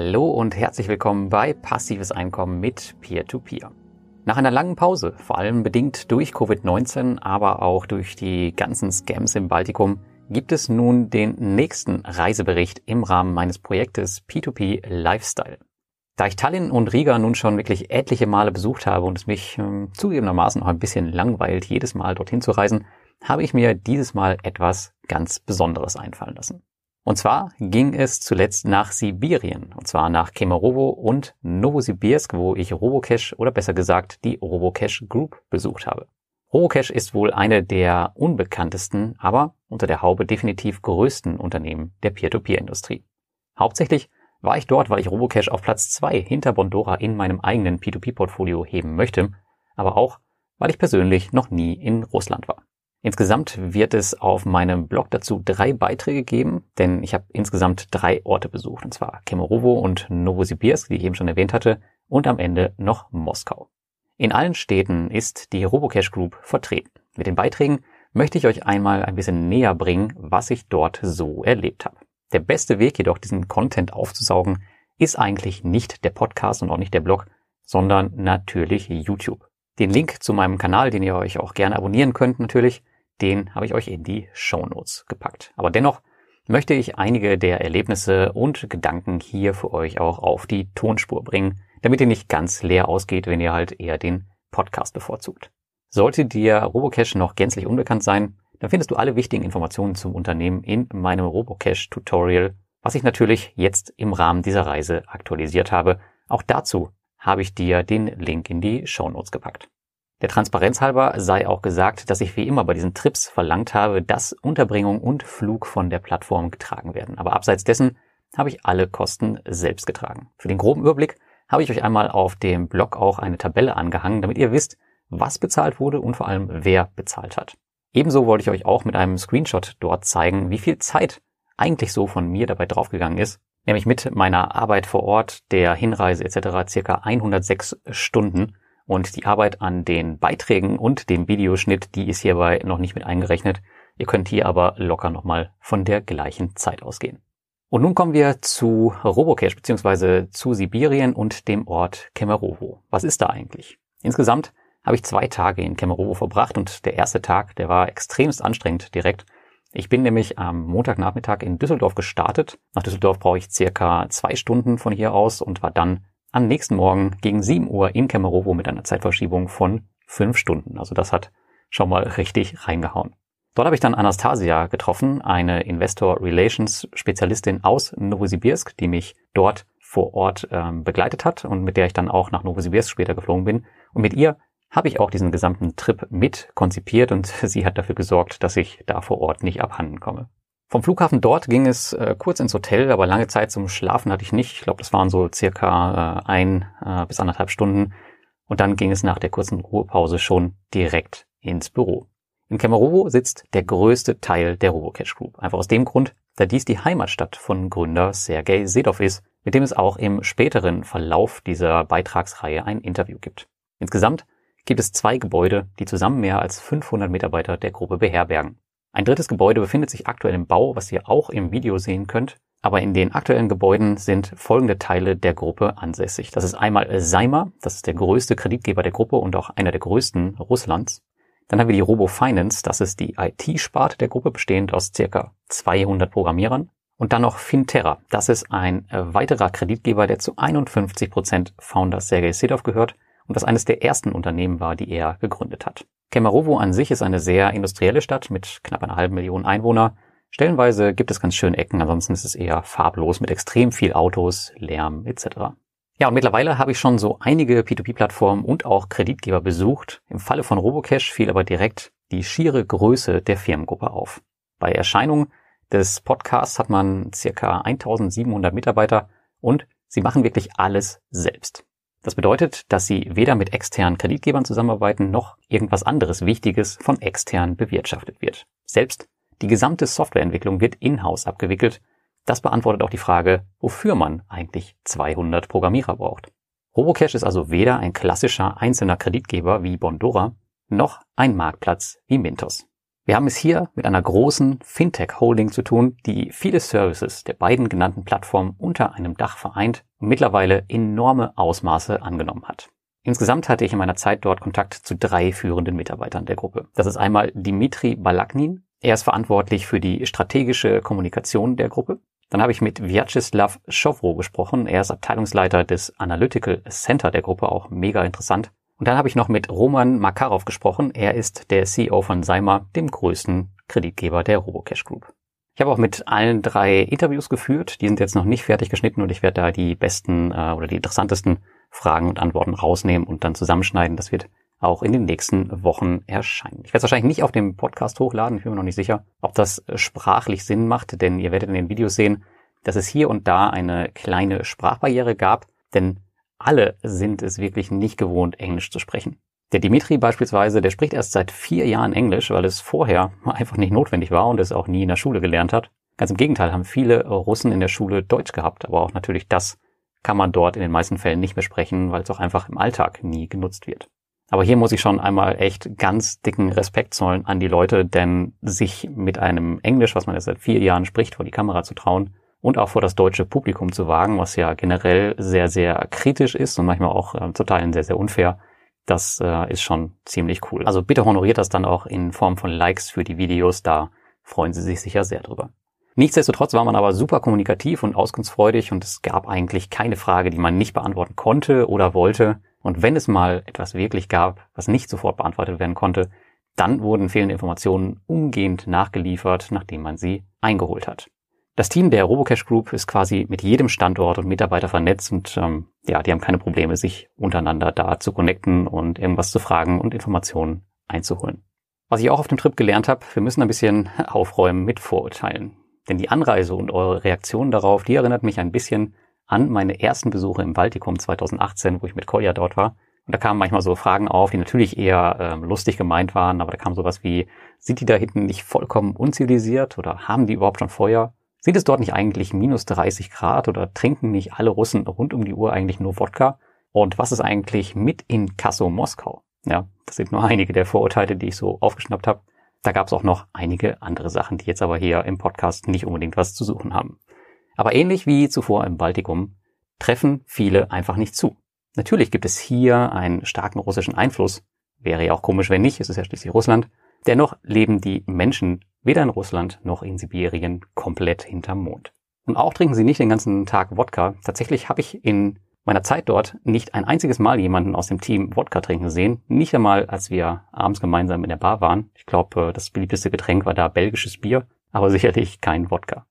Hallo und herzlich willkommen bei Passives Einkommen mit Peer-to-Peer. -Peer. Nach einer langen Pause, vor allem bedingt durch Covid-19, aber auch durch die ganzen Scams im Baltikum, gibt es nun den nächsten Reisebericht im Rahmen meines Projektes P2P Lifestyle. Da ich Tallinn und Riga nun schon wirklich etliche Male besucht habe und es mich äh, zugegebenermaßen auch ein bisschen langweilt, jedes Mal dorthin zu reisen, habe ich mir dieses Mal etwas ganz Besonderes einfallen lassen. Und zwar ging es zuletzt nach Sibirien, und zwar nach Kemerovo und Novosibirsk, wo ich Robocash oder besser gesagt die Robocash Group besucht habe. Robocash ist wohl eine der unbekanntesten, aber unter der Haube definitiv größten Unternehmen der Peer-to-Peer-Industrie. Hauptsächlich war ich dort, weil ich Robocash auf Platz zwei hinter Bondora in meinem eigenen P2P-Portfolio heben möchte, aber auch, weil ich persönlich noch nie in Russland war. Insgesamt wird es auf meinem Blog dazu drei Beiträge geben, denn ich habe insgesamt drei Orte besucht, und zwar Kemerovo und Novosibirsk, die ich eben schon erwähnt hatte, und am Ende noch Moskau. In allen Städten ist die Robocash Group vertreten. Mit den Beiträgen möchte ich euch einmal ein bisschen näher bringen, was ich dort so erlebt habe. Der beste Weg jedoch, diesen Content aufzusaugen, ist eigentlich nicht der Podcast und auch nicht der Blog, sondern natürlich YouTube. Den Link zu meinem Kanal, den ihr euch auch gerne abonnieren könnt natürlich, den habe ich euch in die Show Notes gepackt. Aber dennoch möchte ich einige der Erlebnisse und Gedanken hier für euch auch auf die Tonspur bringen, damit ihr nicht ganz leer ausgeht, wenn ihr halt eher den Podcast bevorzugt. Sollte dir Robocash noch gänzlich unbekannt sein, dann findest du alle wichtigen Informationen zum Unternehmen in meinem Robocash Tutorial, was ich natürlich jetzt im Rahmen dieser Reise aktualisiert habe. Auch dazu habe ich dir den Link in die Show Notes gepackt. Der Transparenz halber sei auch gesagt, dass ich wie immer bei diesen Trips verlangt habe, dass Unterbringung und Flug von der Plattform getragen werden. Aber abseits dessen habe ich alle Kosten selbst getragen. Für den groben Überblick habe ich euch einmal auf dem Blog auch eine Tabelle angehangen, damit ihr wisst, was bezahlt wurde und vor allem wer bezahlt hat. Ebenso wollte ich euch auch mit einem Screenshot dort zeigen, wie viel Zeit eigentlich so von mir dabei draufgegangen ist, nämlich mit meiner Arbeit vor Ort, der Hinreise etc. circa 106 Stunden und die Arbeit an den Beiträgen und dem Videoschnitt, die ist hierbei noch nicht mit eingerechnet. Ihr könnt hier aber locker nochmal von der gleichen Zeit ausgehen. Und nun kommen wir zu Robocash bzw. zu Sibirien und dem Ort Kemerovo. Was ist da eigentlich? Insgesamt habe ich zwei Tage in Kemerovo verbracht und der erste Tag, der war extremst anstrengend direkt. Ich bin nämlich am Montagnachmittag in Düsseldorf gestartet. Nach Düsseldorf brauche ich circa zwei Stunden von hier aus und war dann am nächsten Morgen gegen 7 Uhr in Kemerovo mit einer Zeitverschiebung von 5 Stunden. Also das hat schon mal richtig reingehauen. Dort habe ich dann Anastasia getroffen, eine Investor Relations Spezialistin aus Novosibirsk, die mich dort vor Ort ähm, begleitet hat und mit der ich dann auch nach Novosibirsk später geflogen bin. Und mit ihr habe ich auch diesen gesamten Trip mit konzipiert und sie hat dafür gesorgt, dass ich da vor Ort nicht abhanden komme. Vom Flughafen dort ging es äh, kurz ins Hotel, aber lange Zeit zum Schlafen hatte ich nicht. Ich glaube, das waren so circa äh, ein äh, bis anderthalb Stunden. Und dann ging es nach der kurzen Ruhepause schon direkt ins Büro. In Kemerovo sitzt der größte Teil der Robocash Group. Einfach aus dem Grund, da dies die Heimatstadt von Gründer Sergei Sedov ist, mit dem es auch im späteren Verlauf dieser Beitragsreihe ein Interview gibt. Insgesamt gibt es zwei Gebäude, die zusammen mehr als 500 Mitarbeiter der Gruppe beherbergen. Ein drittes Gebäude befindet sich aktuell im Bau, was ihr auch im Video sehen könnt. Aber in den aktuellen Gebäuden sind folgende Teile der Gruppe ansässig. Das ist einmal Seimer, das ist der größte Kreditgeber der Gruppe und auch einer der größten Russlands. Dann haben wir die Robo Finance, das ist die IT-Sparte der Gruppe, bestehend aus circa 200 Programmierern. Und dann noch Finterra, das ist ein weiterer Kreditgeber, der zu 51 Prozent Founder Sergei Sedov gehört und das eines der ersten Unternehmen war, die er gegründet hat. Kemerovo an sich ist eine sehr industrielle Stadt mit knapp einer halben Million Einwohner. Stellenweise gibt es ganz schön Ecken, ansonsten ist es eher farblos mit extrem viel Autos, Lärm etc. Ja, und mittlerweile habe ich schon so einige P2P-Plattformen und auch Kreditgeber besucht. Im Falle von Robocash fiel aber direkt die schiere Größe der Firmengruppe auf. Bei Erscheinung des Podcasts hat man circa 1700 Mitarbeiter und sie machen wirklich alles selbst. Das bedeutet, dass sie weder mit externen Kreditgebern zusammenarbeiten, noch irgendwas anderes Wichtiges von extern bewirtschaftet wird. Selbst die gesamte Softwareentwicklung wird in-house abgewickelt. Das beantwortet auch die Frage, wofür man eigentlich 200 Programmierer braucht. Robocash ist also weder ein klassischer einzelner Kreditgeber wie Bondora, noch ein Marktplatz wie Mintos. Wir haben es hier mit einer großen Fintech-Holding zu tun, die viele Services der beiden genannten Plattformen unter einem Dach vereint und mittlerweile enorme Ausmaße angenommen hat. Insgesamt hatte ich in meiner Zeit dort Kontakt zu drei führenden Mitarbeitern der Gruppe. Das ist einmal Dimitri Balaknin. Er ist verantwortlich für die strategische Kommunikation der Gruppe. Dann habe ich mit Vyacheslav Schowro gesprochen. Er ist Abteilungsleiter des Analytical Center der Gruppe, auch mega interessant. Und dann habe ich noch mit Roman Makarov gesprochen. Er ist der CEO von Seimer, dem größten Kreditgeber der Robocash Group. Ich habe auch mit allen drei Interviews geführt. Die sind jetzt noch nicht fertig geschnitten und ich werde da die besten äh, oder die interessantesten Fragen und Antworten rausnehmen und dann zusammenschneiden. Das wird auch in den nächsten Wochen erscheinen. Ich werde es wahrscheinlich nicht auf dem Podcast hochladen. Ich bin mir noch nicht sicher, ob das sprachlich Sinn macht, denn ihr werdet in den Videos sehen, dass es hier und da eine kleine Sprachbarriere gab, denn alle sind es wirklich nicht gewohnt, Englisch zu sprechen. Der Dimitri beispielsweise, der spricht erst seit vier Jahren Englisch, weil es vorher einfach nicht notwendig war und es auch nie in der Schule gelernt hat. Ganz im Gegenteil haben viele Russen in der Schule Deutsch gehabt, aber auch natürlich das kann man dort in den meisten Fällen nicht mehr sprechen, weil es auch einfach im Alltag nie genutzt wird. Aber hier muss ich schon einmal echt ganz dicken Respekt zollen an die Leute, denn sich mit einem Englisch, was man jetzt seit vier Jahren spricht, vor die Kamera zu trauen, und auch vor das deutsche Publikum zu wagen, was ja generell sehr, sehr kritisch ist und manchmal auch äh, zu Teilen sehr, sehr unfair. Das äh, ist schon ziemlich cool. Also bitte honoriert das dann auch in Form von Likes für die Videos, da freuen Sie sich sicher sehr drüber. Nichtsdestotrotz war man aber super kommunikativ und auskunftsfreudig und es gab eigentlich keine Frage, die man nicht beantworten konnte oder wollte. Und wenn es mal etwas wirklich gab, was nicht sofort beantwortet werden konnte, dann wurden fehlende Informationen umgehend nachgeliefert, nachdem man sie eingeholt hat. Das Team der Robocash Group ist quasi mit jedem Standort und Mitarbeiter vernetzt und ähm, ja, die haben keine Probleme, sich untereinander da zu connecten und irgendwas zu fragen und Informationen einzuholen. Was ich auch auf dem Trip gelernt habe, wir müssen ein bisschen aufräumen mit Vorurteilen. Denn die Anreise und eure Reaktion darauf, die erinnert mich ein bisschen an meine ersten Besuche im Baltikum 2018, wo ich mit Kolja dort war. Und da kamen manchmal so Fragen auf, die natürlich eher ähm, lustig gemeint waren, aber da kam sowas wie, sind die da hinten nicht vollkommen unzivilisiert oder haben die überhaupt schon Feuer? Sind es dort nicht eigentlich minus 30 Grad oder trinken nicht alle Russen rund um die Uhr eigentlich nur Wodka? Und was ist eigentlich mit in Kasso Moskau? Ja, das sind nur einige der Vorurteile, die ich so aufgeschnappt habe. Da gab es auch noch einige andere Sachen, die jetzt aber hier im Podcast nicht unbedingt was zu suchen haben. Aber ähnlich wie zuvor im Baltikum treffen viele einfach nicht zu. Natürlich gibt es hier einen starken russischen Einfluss. Wäre ja auch komisch, wenn nicht, es ist ja schließlich Russland. Dennoch leben die Menschen weder in Russland noch in Sibirien komplett hinterm Mond. Und auch trinken sie nicht den ganzen Tag Wodka. Tatsächlich habe ich in meiner Zeit dort nicht ein einziges Mal jemanden aus dem Team Wodka trinken sehen. Nicht einmal, als wir abends gemeinsam in der Bar waren. Ich glaube, das beliebteste Getränk war da belgisches Bier, aber sicherlich kein Wodka.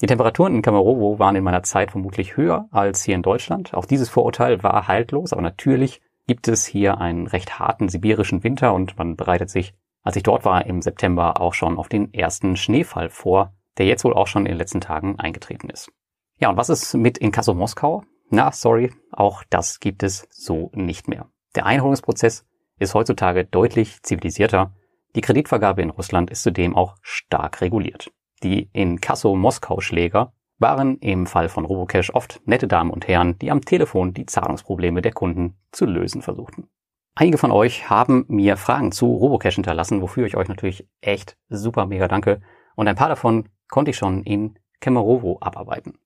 Die Temperaturen in Kamarovo waren in meiner Zeit vermutlich höher als hier in Deutschland. Auch dieses Vorurteil war haltlos, aber natürlich gibt es hier einen recht harten sibirischen Winter und man bereitet sich als ich dort war im September auch schon auf den ersten Schneefall vor, der jetzt wohl auch schon in den letzten Tagen eingetreten ist. Ja, und was ist mit Inkasso Moskau? Na, sorry, auch das gibt es so nicht mehr. Der Einholungsprozess ist heutzutage deutlich zivilisierter. Die Kreditvergabe in Russland ist zudem auch stark reguliert. Die Inkasso Moskau Schläger waren im Fall von Robocash oft nette Damen und Herren, die am Telefon die Zahlungsprobleme der Kunden zu lösen versuchten. Einige von euch haben mir Fragen zu Robocash hinterlassen, wofür ich euch natürlich echt super mega danke. Und ein paar davon konnte ich schon in Kemerovo abarbeiten.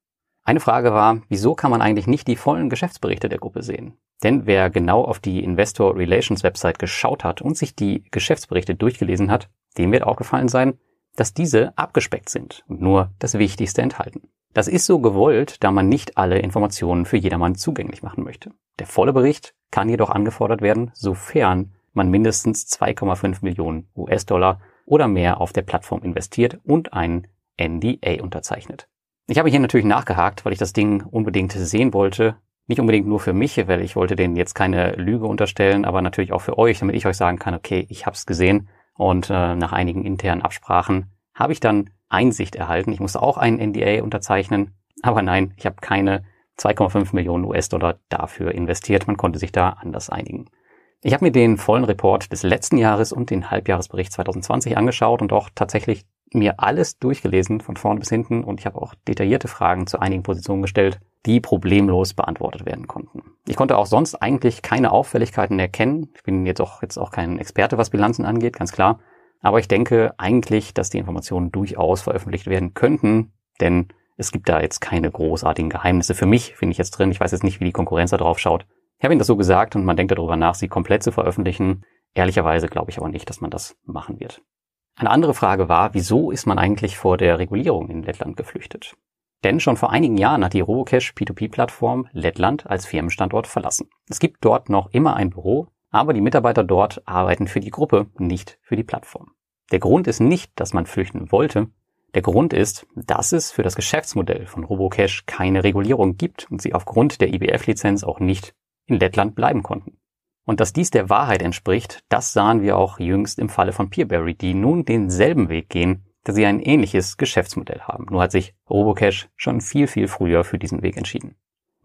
Eine Frage war, wieso kann man eigentlich nicht die vollen Geschäftsberichte der Gruppe sehen? Denn wer genau auf die Investor Relations Website geschaut hat und sich die Geschäftsberichte durchgelesen hat, dem wird aufgefallen sein, dass diese abgespeckt sind und nur das Wichtigste enthalten. Das ist so gewollt, da man nicht alle Informationen für jedermann zugänglich machen möchte. Der volle Bericht kann jedoch angefordert werden, sofern man mindestens 2,5 Millionen US-Dollar oder mehr auf der Plattform investiert und einen NDA unterzeichnet. Ich habe hier natürlich nachgehakt, weil ich das Ding unbedingt sehen wollte. Nicht unbedingt nur für mich, weil ich wollte denen jetzt keine Lüge unterstellen, aber natürlich auch für euch, damit ich euch sagen kann, okay, ich habe es gesehen und äh, nach einigen internen Absprachen habe ich dann Einsicht erhalten. Ich musste auch einen NDA unterzeichnen, aber nein, ich habe keine 2,5 Millionen US-Dollar dafür investiert. Man konnte sich da anders einigen. Ich habe mir den vollen Report des letzten Jahres und den Halbjahresbericht 2020 angeschaut und auch tatsächlich mir alles durchgelesen von vorne bis hinten und ich habe auch detaillierte Fragen zu einigen Positionen gestellt, die problemlos beantwortet werden konnten. Ich konnte auch sonst eigentlich keine Auffälligkeiten erkennen. Ich bin jetzt auch, jetzt auch kein Experte, was Bilanzen angeht, ganz klar. Aber ich denke eigentlich, dass die Informationen durchaus veröffentlicht werden könnten, denn es gibt da jetzt keine großartigen Geheimnisse. Für mich finde ich jetzt drin. Ich weiß jetzt nicht, wie die Konkurrenz da drauf schaut. Ich habe Ihnen das so gesagt und man denkt darüber nach, sie komplett zu veröffentlichen. Ehrlicherweise glaube ich aber nicht, dass man das machen wird. Eine andere Frage war, wieso ist man eigentlich vor der Regulierung in Lettland geflüchtet? Denn schon vor einigen Jahren hat die Robocash P2P-Plattform Lettland als Firmenstandort verlassen. Es gibt dort noch immer ein Büro, aber die Mitarbeiter dort arbeiten für die Gruppe, nicht für die Plattform. Der Grund ist nicht, dass man flüchten wollte. Der Grund ist, dass es für das Geschäftsmodell von Robocash keine Regulierung gibt und sie aufgrund der IBF-Lizenz auch nicht in Lettland bleiben konnten. Und dass dies der Wahrheit entspricht, das sahen wir auch jüngst im Falle von Peerberry, die nun denselben Weg gehen, da sie ein ähnliches Geschäftsmodell haben. Nur hat sich Robocash schon viel, viel früher für diesen Weg entschieden.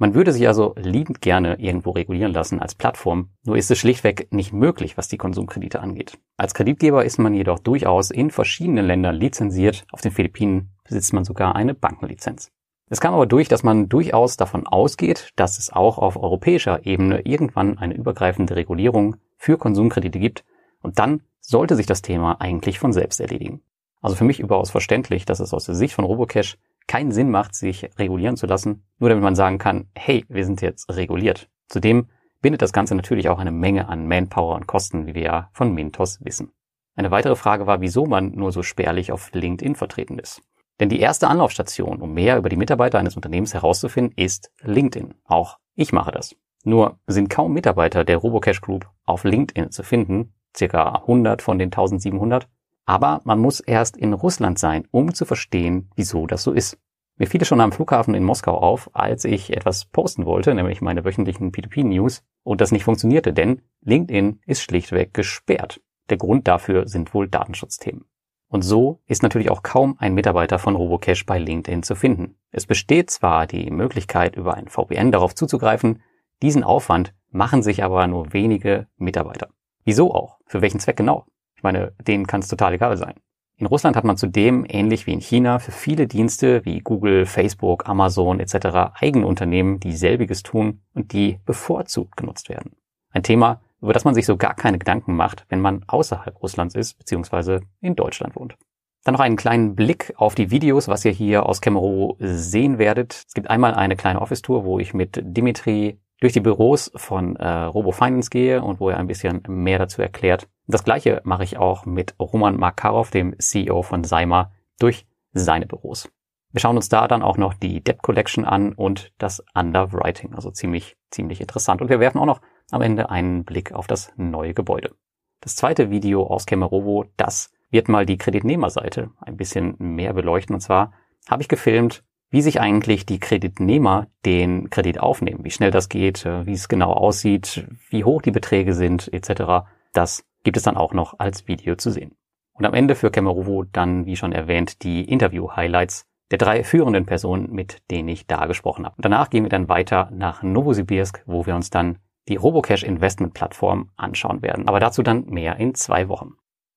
Man würde sich also liebend gerne irgendwo regulieren lassen als Plattform, nur ist es schlichtweg nicht möglich, was die Konsumkredite angeht. Als Kreditgeber ist man jedoch durchaus in verschiedenen Ländern lizenziert, auf den Philippinen besitzt man sogar eine Bankenlizenz. Es kam aber durch, dass man durchaus davon ausgeht, dass es auch auf europäischer Ebene irgendwann eine übergreifende Regulierung für Konsumkredite gibt und dann sollte sich das Thema eigentlich von selbst erledigen. Also für mich überaus verständlich, dass es aus der Sicht von Robocash keinen Sinn macht, sich regulieren zu lassen, nur damit man sagen kann, hey, wir sind jetzt reguliert. Zudem bindet das Ganze natürlich auch eine Menge an Manpower und Kosten, wie wir ja von Mintos wissen. Eine weitere Frage war, wieso man nur so spärlich auf LinkedIn vertreten ist. Denn die erste Anlaufstation, um mehr über die Mitarbeiter eines Unternehmens herauszufinden, ist LinkedIn. Auch ich mache das. Nur sind kaum Mitarbeiter der Robocash Group auf LinkedIn zu finden, circa 100 von den 1700. Aber man muss erst in Russland sein, um zu verstehen, wieso das so ist. Mir fiel es schon am Flughafen in Moskau auf, als ich etwas posten wollte, nämlich meine wöchentlichen P2P-News, und das nicht funktionierte, denn LinkedIn ist schlichtweg gesperrt. Der Grund dafür sind wohl Datenschutzthemen. Und so ist natürlich auch kaum ein Mitarbeiter von Robocash bei LinkedIn zu finden. Es besteht zwar die Möglichkeit, über ein VPN darauf zuzugreifen, diesen Aufwand machen sich aber nur wenige Mitarbeiter. Wieso auch? Für welchen Zweck genau? Ich meine, denen kann es total egal sein. In Russland hat man zudem, ähnlich wie in China, für viele Dienste wie Google, Facebook, Amazon etc. eigene Unternehmen, die selbiges tun und die bevorzugt genutzt werden. Ein Thema, über das man sich so gar keine Gedanken macht, wenn man außerhalb Russlands ist, beziehungsweise in Deutschland wohnt. Dann noch einen kleinen Blick auf die Videos, was ihr hier aus Kemero sehen werdet. Es gibt einmal eine kleine Office-Tour, wo ich mit Dimitri durch die Büros von äh, Robo Finance gehe und wo er ein bisschen mehr dazu erklärt. Das gleiche mache ich auch mit Roman Makarov, dem CEO von Seima, durch seine Büros. Wir schauen uns da dann auch noch die Debt Collection an und das Underwriting, also ziemlich, ziemlich interessant. Und wir werfen auch noch am Ende einen Blick auf das neue Gebäude. Das zweite Video aus Kemerovo, das wird mal die Kreditnehmerseite ein bisschen mehr beleuchten. Und zwar habe ich gefilmt, wie sich eigentlich die Kreditnehmer den Kredit aufnehmen, wie schnell das geht, äh, wie es genau aussieht, wie hoch die Beträge sind, etc. Das gibt es dann auch noch als Video zu sehen. Und am Ende für Kemerovo dann, wie schon erwähnt, die Interview-Highlights der drei führenden Personen, mit denen ich da gesprochen habe. Danach gehen wir dann weiter nach Novosibirsk, wo wir uns dann die Robocash Investment Plattform anschauen werden. Aber dazu dann mehr in zwei Wochen.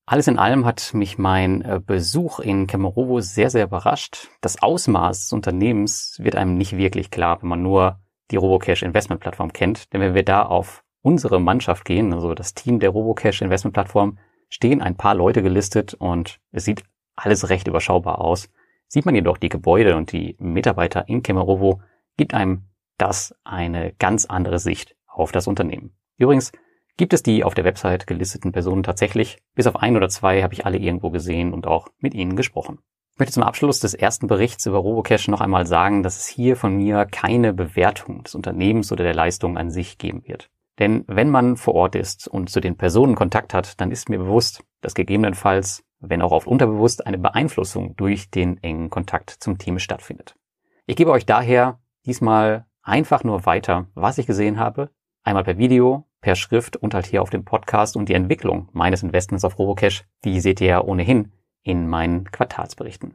Alles in allem hat mich mein äh, Besuch in Kemerovo sehr, sehr überrascht. Das Ausmaß des Unternehmens wird einem nicht wirklich klar, wenn man nur die Robocash Investment Plattform kennt. Denn wenn wir da auf unsere Mannschaft gehen, also das Team der Robocash Investment Plattform, stehen ein paar Leute gelistet und es sieht alles recht überschaubar aus. Sieht man jedoch die Gebäude und die Mitarbeiter in Kemerovo, gibt einem das eine ganz andere Sicht auf das Unternehmen. Übrigens gibt es die auf der Website gelisteten Personen tatsächlich. Bis auf ein oder zwei habe ich alle irgendwo gesehen und auch mit ihnen gesprochen. Ich möchte zum Abschluss des ersten Berichts über Robocash noch einmal sagen, dass es hier von mir keine Bewertung des Unternehmens oder der Leistung an sich geben wird. Denn wenn man vor Ort ist und zu den Personen Kontakt hat, dann ist mir bewusst, dass gegebenenfalls, wenn auch oft unterbewusst, eine Beeinflussung durch den engen Kontakt zum Team stattfindet. Ich gebe euch daher diesmal einfach nur weiter, was ich gesehen habe, einmal per Video, per Schrift und halt hier auf dem Podcast und die Entwicklung meines Investments auf Robocash, die seht ihr ja ohnehin in meinen Quartalsberichten.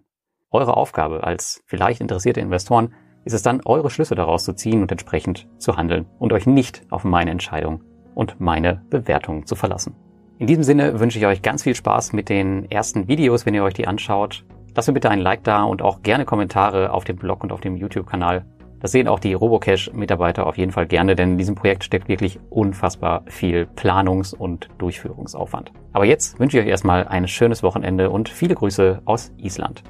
Eure Aufgabe als vielleicht interessierte Investoren ist es dann, eure Schlüsse daraus zu ziehen und entsprechend zu handeln und euch nicht auf meine Entscheidung und meine Bewertung zu verlassen. In diesem Sinne wünsche ich euch ganz viel Spaß mit den ersten Videos, wenn ihr euch die anschaut. Lasst mir bitte ein Like da und auch gerne Kommentare auf dem Blog und auf dem YouTube-Kanal. Das sehen auch die Robocash-Mitarbeiter auf jeden Fall gerne, denn in diesem Projekt steckt wirklich unfassbar viel Planungs- und Durchführungsaufwand. Aber jetzt wünsche ich euch erstmal ein schönes Wochenende und viele Grüße aus Island.